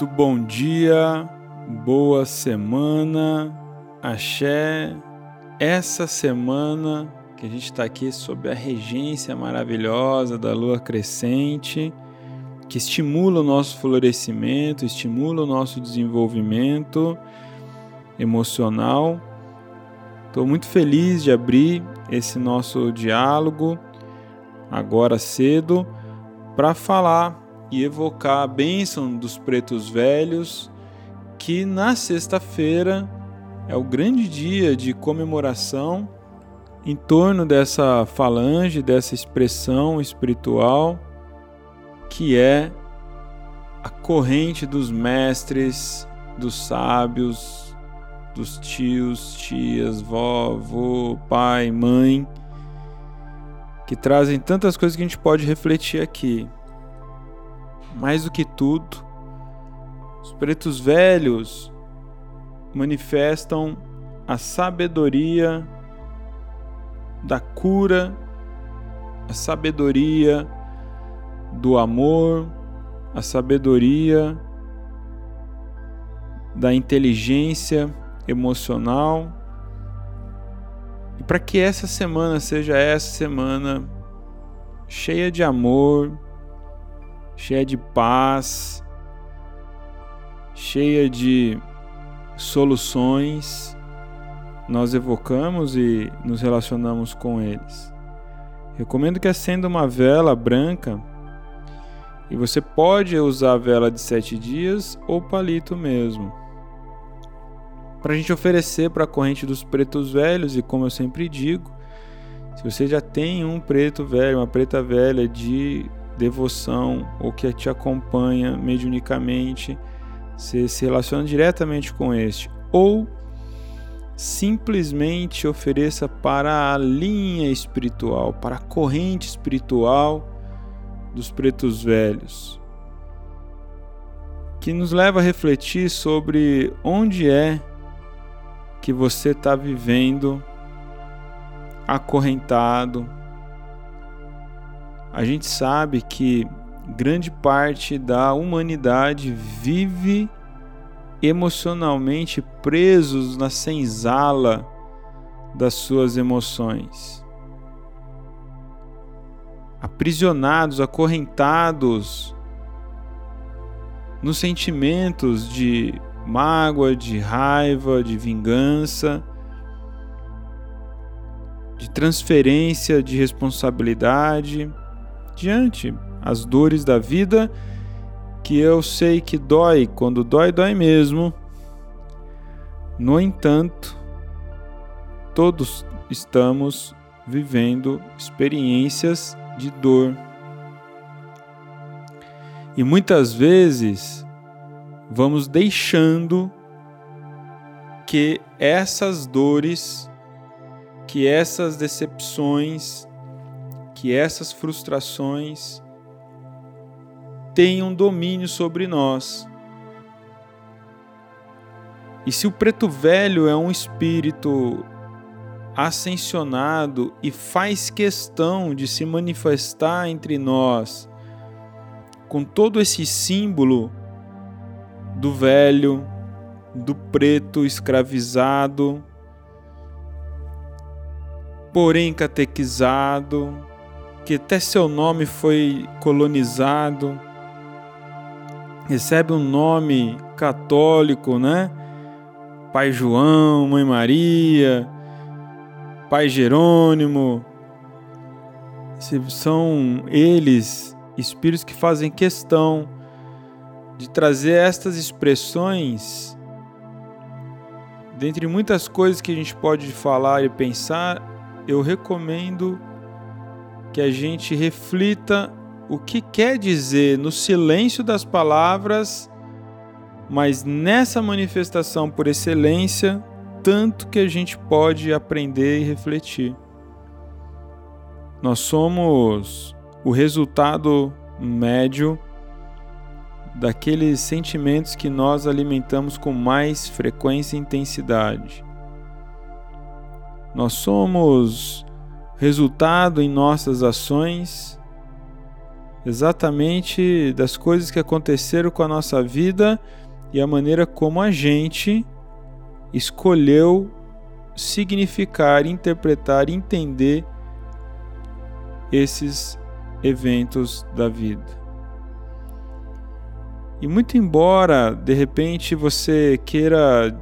Muito bom dia, boa semana, axé. Essa semana que a gente está aqui sob a regência maravilhosa da lua crescente, que estimula o nosso florescimento, estimula o nosso desenvolvimento emocional. Estou muito feliz de abrir esse nosso diálogo agora cedo para falar e evocar a bênção dos pretos velhos, que na sexta-feira é o grande dia de comemoração em torno dessa falange, dessa expressão espiritual que é a corrente dos mestres, dos sábios, dos tios, tias, vó, avô, pai, mãe, que trazem tantas coisas que a gente pode refletir aqui. Mais do que tudo, os pretos velhos manifestam a sabedoria da cura, a sabedoria do amor, a sabedoria da inteligência emocional. E para que essa semana seja essa semana cheia de amor, cheia de paz, cheia de soluções, nós evocamos e nos relacionamos com eles. Recomendo que acenda uma vela branca e você pode usar a vela de sete dias ou palito mesmo. Para a gente oferecer para a corrente dos pretos velhos, e como eu sempre digo, se você já tem um preto velho, uma preta velha de devoção ou que te acompanha mediunicamente, você se relaciona diretamente com este, ou simplesmente ofereça para a linha espiritual, para a corrente espiritual dos pretos velhos, que nos leva a refletir sobre onde é que você está vivendo acorrentado, a gente sabe que grande parte da humanidade vive emocionalmente presos na senzala das suas emoções. Aprisionados, acorrentados nos sentimentos de mágoa, de raiva, de vingança, de transferência de responsabilidade diante as dores da vida, que eu sei que dói, quando dói, dói mesmo. No entanto, todos estamos vivendo experiências de dor. E muitas vezes vamos deixando que essas dores, que essas decepções, que essas frustrações tenham domínio sobre nós. E se o preto velho é um espírito ascensionado e faz questão de se manifestar entre nós com todo esse símbolo do velho, do preto escravizado, porém catequizado, que até seu nome foi colonizado, recebe um nome católico, né? Pai João, Mãe Maria, Pai Jerônimo. São eles espíritos que fazem questão de trazer estas expressões, dentre muitas coisas que a gente pode falar e pensar, eu recomendo que a gente reflita o que quer dizer no silêncio das palavras, mas nessa manifestação por excelência, tanto que a gente pode aprender e refletir. Nós somos o resultado médio daqueles sentimentos que nós alimentamos com mais frequência e intensidade. Nós somos resultado em nossas ações, exatamente das coisas que aconteceram com a nossa vida e a maneira como a gente escolheu significar, interpretar, entender esses eventos da vida. E muito embora de repente você queira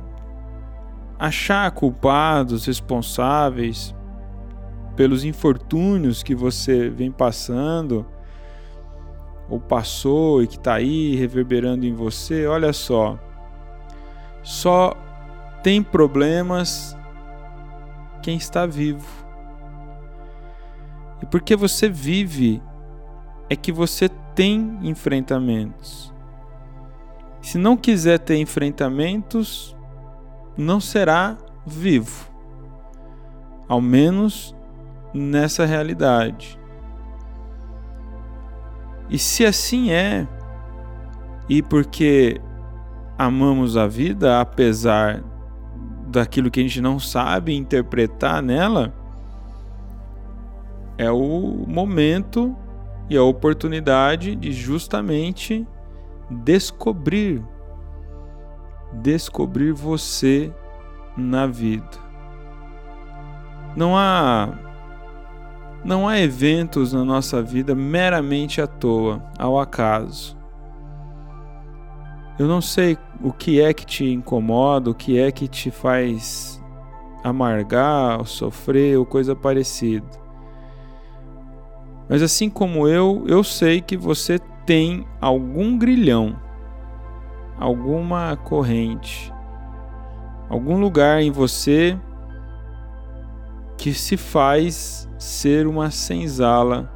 achar culpados, responsáveis pelos infortúnios que você vem passando ou passou e que está aí reverberando em você, olha só, só tem problemas quem está vivo. E porque você vive, é que você tem enfrentamentos. Se não quiser ter enfrentamentos, não será vivo. Ao menos nessa realidade. E se assim é, e porque amamos a vida apesar daquilo que a gente não sabe interpretar nela, é o momento e a oportunidade de justamente descobrir descobrir você na vida. Não há não há eventos na nossa vida meramente à toa, ao acaso. Eu não sei o que é que te incomoda, o que é que te faz amargar, ou sofrer ou coisa parecida. Mas assim como eu, eu sei que você tem algum grilhão alguma corrente, algum lugar em você que se faz ser uma senzala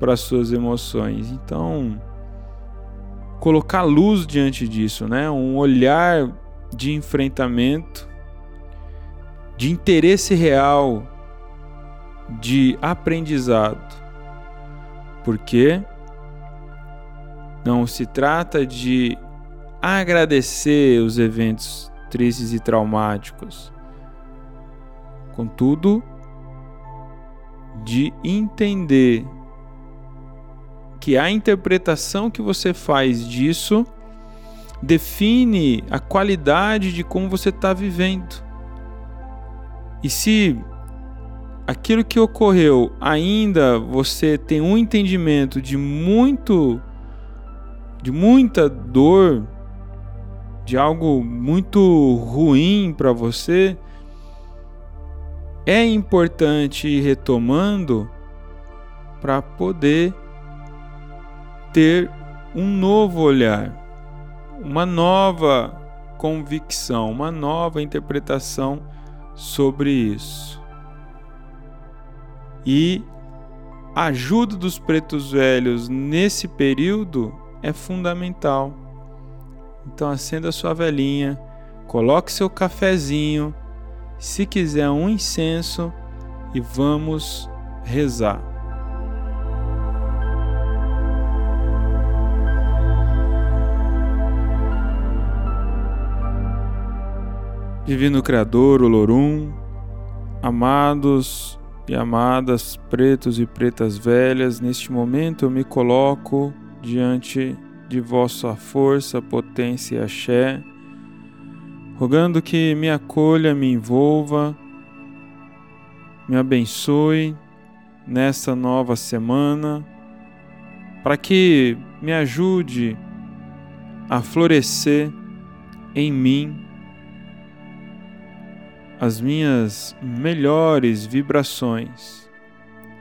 para suas emoções. Então, colocar luz diante disso, né? Um olhar de enfrentamento, de interesse real, de aprendizado. Porque não se trata de agradecer os eventos tristes e traumáticos. Contudo, de entender que a interpretação que você faz disso define a qualidade de como você está vivendo. E se aquilo que ocorreu ainda você tem um entendimento de muito de muita dor de algo muito ruim para você, é importante ir retomando para poder ter um novo olhar, uma nova convicção, uma nova interpretação sobre isso. E a ajuda dos pretos velhos nesse período é fundamental. Então acenda sua velinha, coloque seu cafezinho, se quiser um incenso e vamos rezar. Divino Criador, Olorum, amados e amadas pretos e pretas velhas, neste momento eu me coloco diante de vossa força, potência e axé, rogando que me acolha, me envolva, me abençoe nesta nova semana, para que me ajude a florescer em mim as minhas melhores vibrações,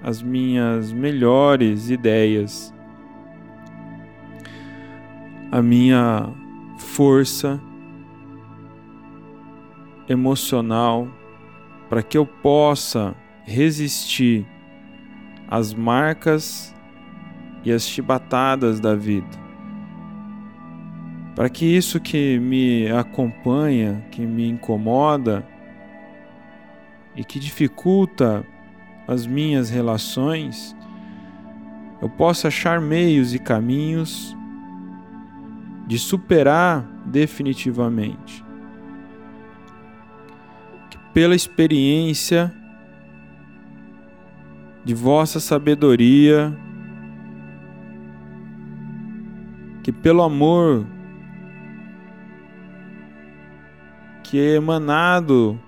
as minhas melhores ideias a minha força emocional para que eu possa resistir às marcas e às chibatadas da vida. Para que isso que me acompanha, que me incomoda e que dificulta as minhas relações, eu possa achar meios e caminhos de superar definitivamente. Pela experiência de vossa sabedoria, que pelo amor que é emanado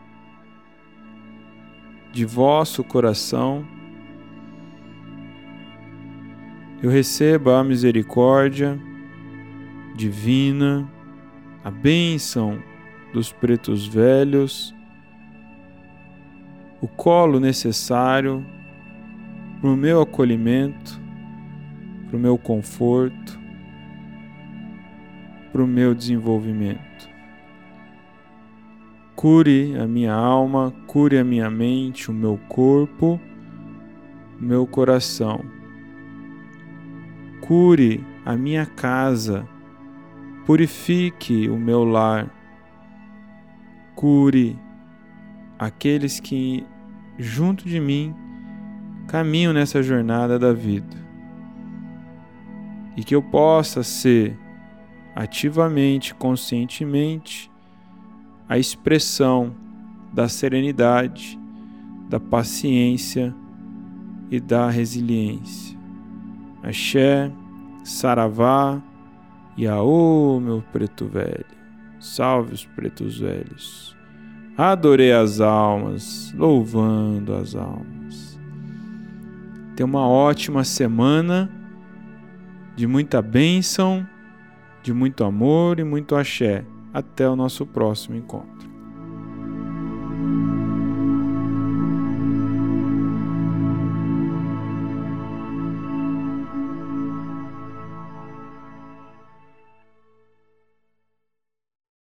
de vosso coração, eu receba a misericórdia divina, a bênção dos pretos velhos, o colo necessário para o meu acolhimento, para o meu conforto, para o meu desenvolvimento. Cure a minha alma, cure a minha mente, o meu corpo, o meu coração. Cure a minha casa, purifique o meu lar, cure aqueles que, junto de mim, caminham nessa jornada da vida. E que eu possa ser ativamente, conscientemente, a expressão da serenidade, da paciência e da resiliência. Axé, Saravá e Aô, meu preto velho. Salve os pretos velhos. Adorei as almas, louvando as almas. Tenha uma ótima semana de muita bênção de muito amor e muito axé. Até o nosso próximo encontro.